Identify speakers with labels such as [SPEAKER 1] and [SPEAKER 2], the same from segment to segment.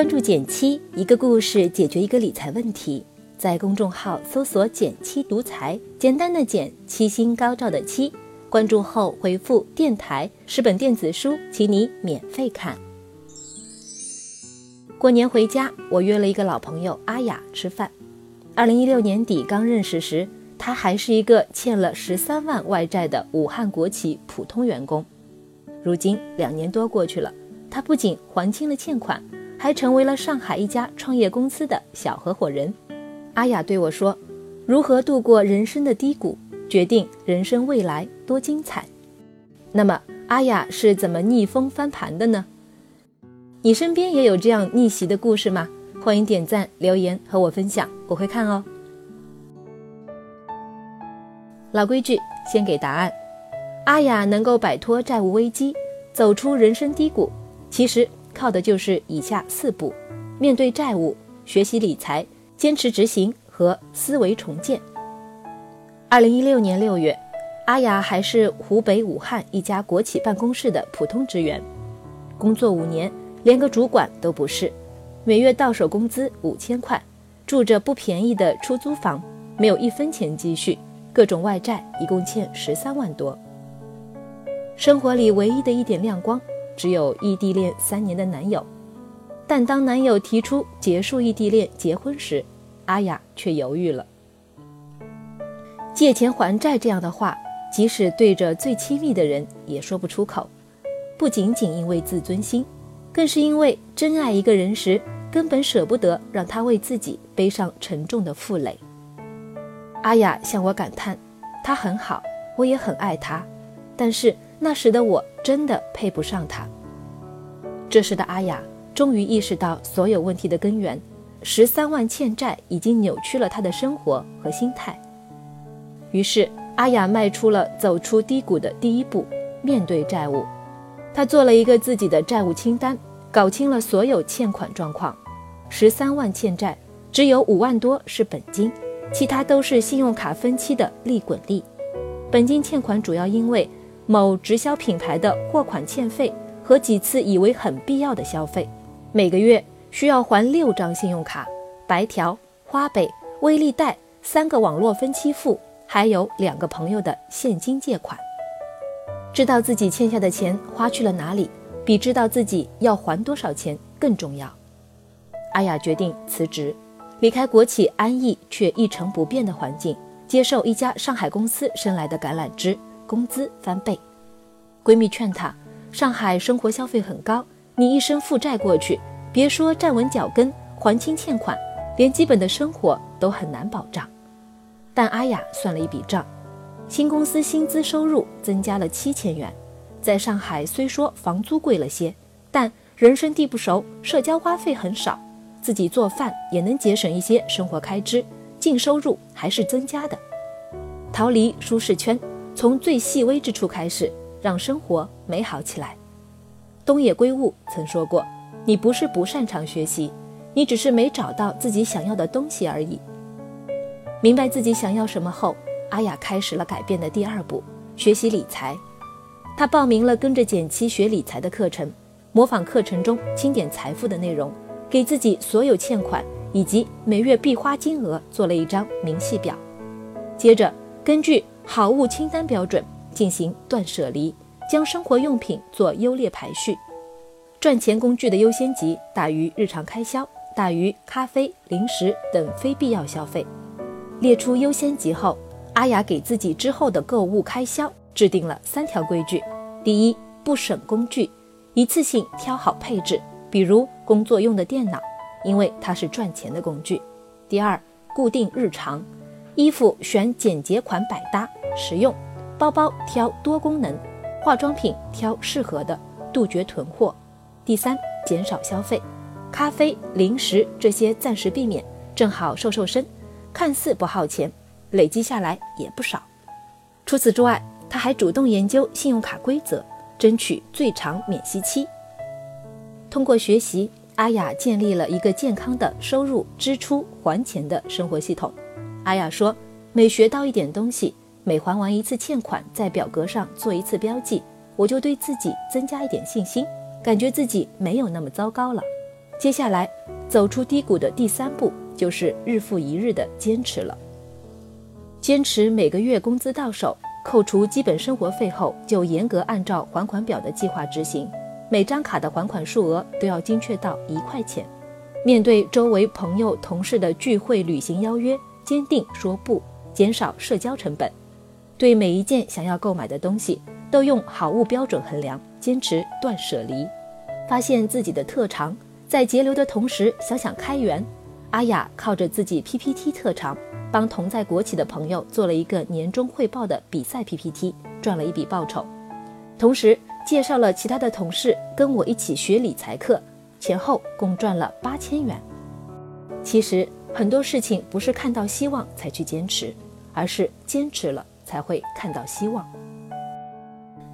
[SPEAKER 1] 关注减七，一个故事解决一个理财问题。在公众号搜索“减七独裁，简单的减，七星高照的七。关注后回复“电台”十本电子书，请你免费看。过年回家，我约了一个老朋友阿雅吃饭。二零一六年底刚认识时，他还是一个欠了十三万外债的武汉国企普通员工。如今两年多过去了，他不仅还清了欠款。还成为了上海一家创业公司的小合伙人。阿雅对我说：“如何度过人生的低谷，决定人生未来多精彩。”那么，阿雅是怎么逆风翻盘的呢？你身边也有这样逆袭的故事吗？欢迎点赞留言和我分享，我会看哦。老规矩，先给答案。阿雅能够摆脱债务危机，走出人生低谷，其实。靠的就是以下四步：面对债务、学习理财、坚持执行和思维重建。二零一六年六月，阿雅还是湖北武汉一家国企办公室的普通职员，工作五年，连个主管都不是，每月到手工资五千块，住着不便宜的出租房，没有一分钱积蓄，各种外债一共欠十三万多，生活里唯一的一点亮光。只有异地恋三年的男友，但当男友提出结束异地恋结婚时，阿雅却犹豫了。借钱还债这样的话，即使对着最亲密的人也说不出口。不仅仅因为自尊心，更是因为真爱一个人时，根本舍不得让他为自己背上沉重的负累。阿雅向我感叹：“他很好，我也很爱他，但是……”那时的我真的配不上他。这时的阿雅终于意识到所有问题的根源，十三万欠债已经扭曲了她的生活和心态。于是阿雅迈出了走出低谷的第一步，面对债务。她做了一个自己的债务清单，搞清了所有欠款状况。十三万欠债，只有五万多是本金，其他都是信用卡分期的利滚利。本金欠款主要因为。某直销品牌的货款欠费和几次以为很必要的消费，每个月需要还六张信用卡、白条、花呗、微粒贷三个网络分期付，还有两个朋友的现金借款。知道自己欠下的钱花去了哪里，比知道自己要还多少钱更重要。阿雅决定辞职，离开国企安逸却一成不变的环境，接受一家上海公司伸来的橄榄枝。工资翻倍，闺蜜劝她：上海生活消费很高，你一生负债过去，别说站稳脚跟还清欠款，连基本的生活都很难保障。但阿雅算了一笔账，新公司薪资收入增加了七千元，在上海虽说房租贵了些，但人生地不熟，社交花费很少，自己做饭也能节省一些生活开支，净收入还是增加的，逃离舒适圈。从最细微之处开始，让生活美好起来。东野圭吾曾说过：“你不是不擅长学习，你只是没找到自己想要的东西而已。”明白自己想要什么后，阿雅开始了改变的第二步：学习理财。她报名了跟着简七学理财的课程，模仿课程中清点财富的内容，给自己所有欠款以及每月必花金额做了一张明细表。接着根据好物清单标准进行断舍离，将生活用品做优劣排序，赚钱工具的优先级大于日常开销，大于咖啡、零食等非必要消费。列出优先级后，阿雅给自己之后的购物开销制定了三条规矩：第一，不省工具，一次性挑好配置，比如工作用的电脑，因为它是赚钱的工具；第二，固定日常。衣服选简洁款百搭实用，包包挑多功能，化妆品挑适合的，杜绝囤货。第三，减少消费，咖啡、零食这些暂时避免，正好瘦瘦身，看似不耗钱，累积下来也不少。除此之外，他还主动研究信用卡规则，争取最长免息期。通过学习，阿雅建立了一个健康的收入、支出、还钱的生活系统。阿雅说：“每学到一点东西，每还完一次欠款，在表格上做一次标记，我就对自己增加一点信心，感觉自己没有那么糟糕了。接下来，走出低谷的第三步就是日复一日的坚持了。坚持每个月工资到手，扣除基本生活费后，就严格按照还款表的计划执行，每张卡的还款数额都要精确到一块钱。面对周围朋友、同事的聚会、旅行邀约，坚定说不，减少社交成本。对每一件想要购买的东西，都用好物标准衡量，坚持断舍离。发现自己的特长。在节流的同时，想想开源。阿雅靠着自己 PPT 特长，帮同在国企的朋友做了一个年终汇报的比赛 PPT，赚了一笔报酬。同时介绍了其他的同事跟我一起学理财课，前后共赚了八千元。其实很多事情不是看到希望才去坚持，而是坚持了才会看到希望。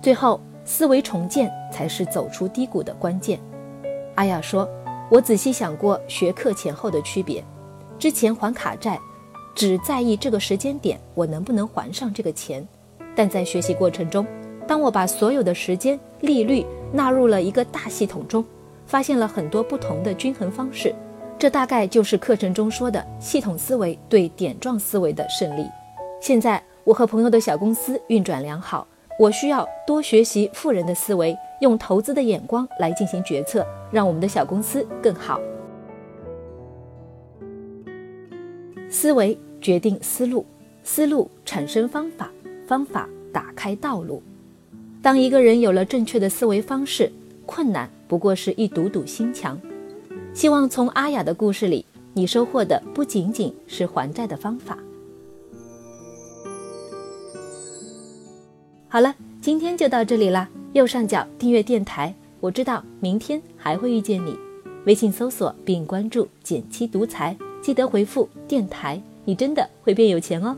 [SPEAKER 1] 最后，思维重建才是走出低谷的关键。阿雅说。我仔细想过学课前后的区别，之前还卡债，只在意这个时间点我能不能还上这个钱，但在学习过程中，当我把所有的时间、利率纳入了一个大系统中，发现了很多不同的均衡方式，这大概就是课程中说的系统思维对点状思维的胜利。现在我和朋友的小公司运转良好，我需要多学习富人的思维。用投资的眼光来进行决策，让我们的小公司更好。思维决定思路，思路产生方法，方法打开道路。当一个人有了正确的思维方式，困难不过是一堵堵心墙。希望从阿雅的故事里，你收获的不仅仅是还债的方法。好了，今天就到这里啦。右上角订阅电台，我知道明天还会遇见你。微信搜索并关注“减七独裁，记得回复“电台”，你真的会变有钱哦。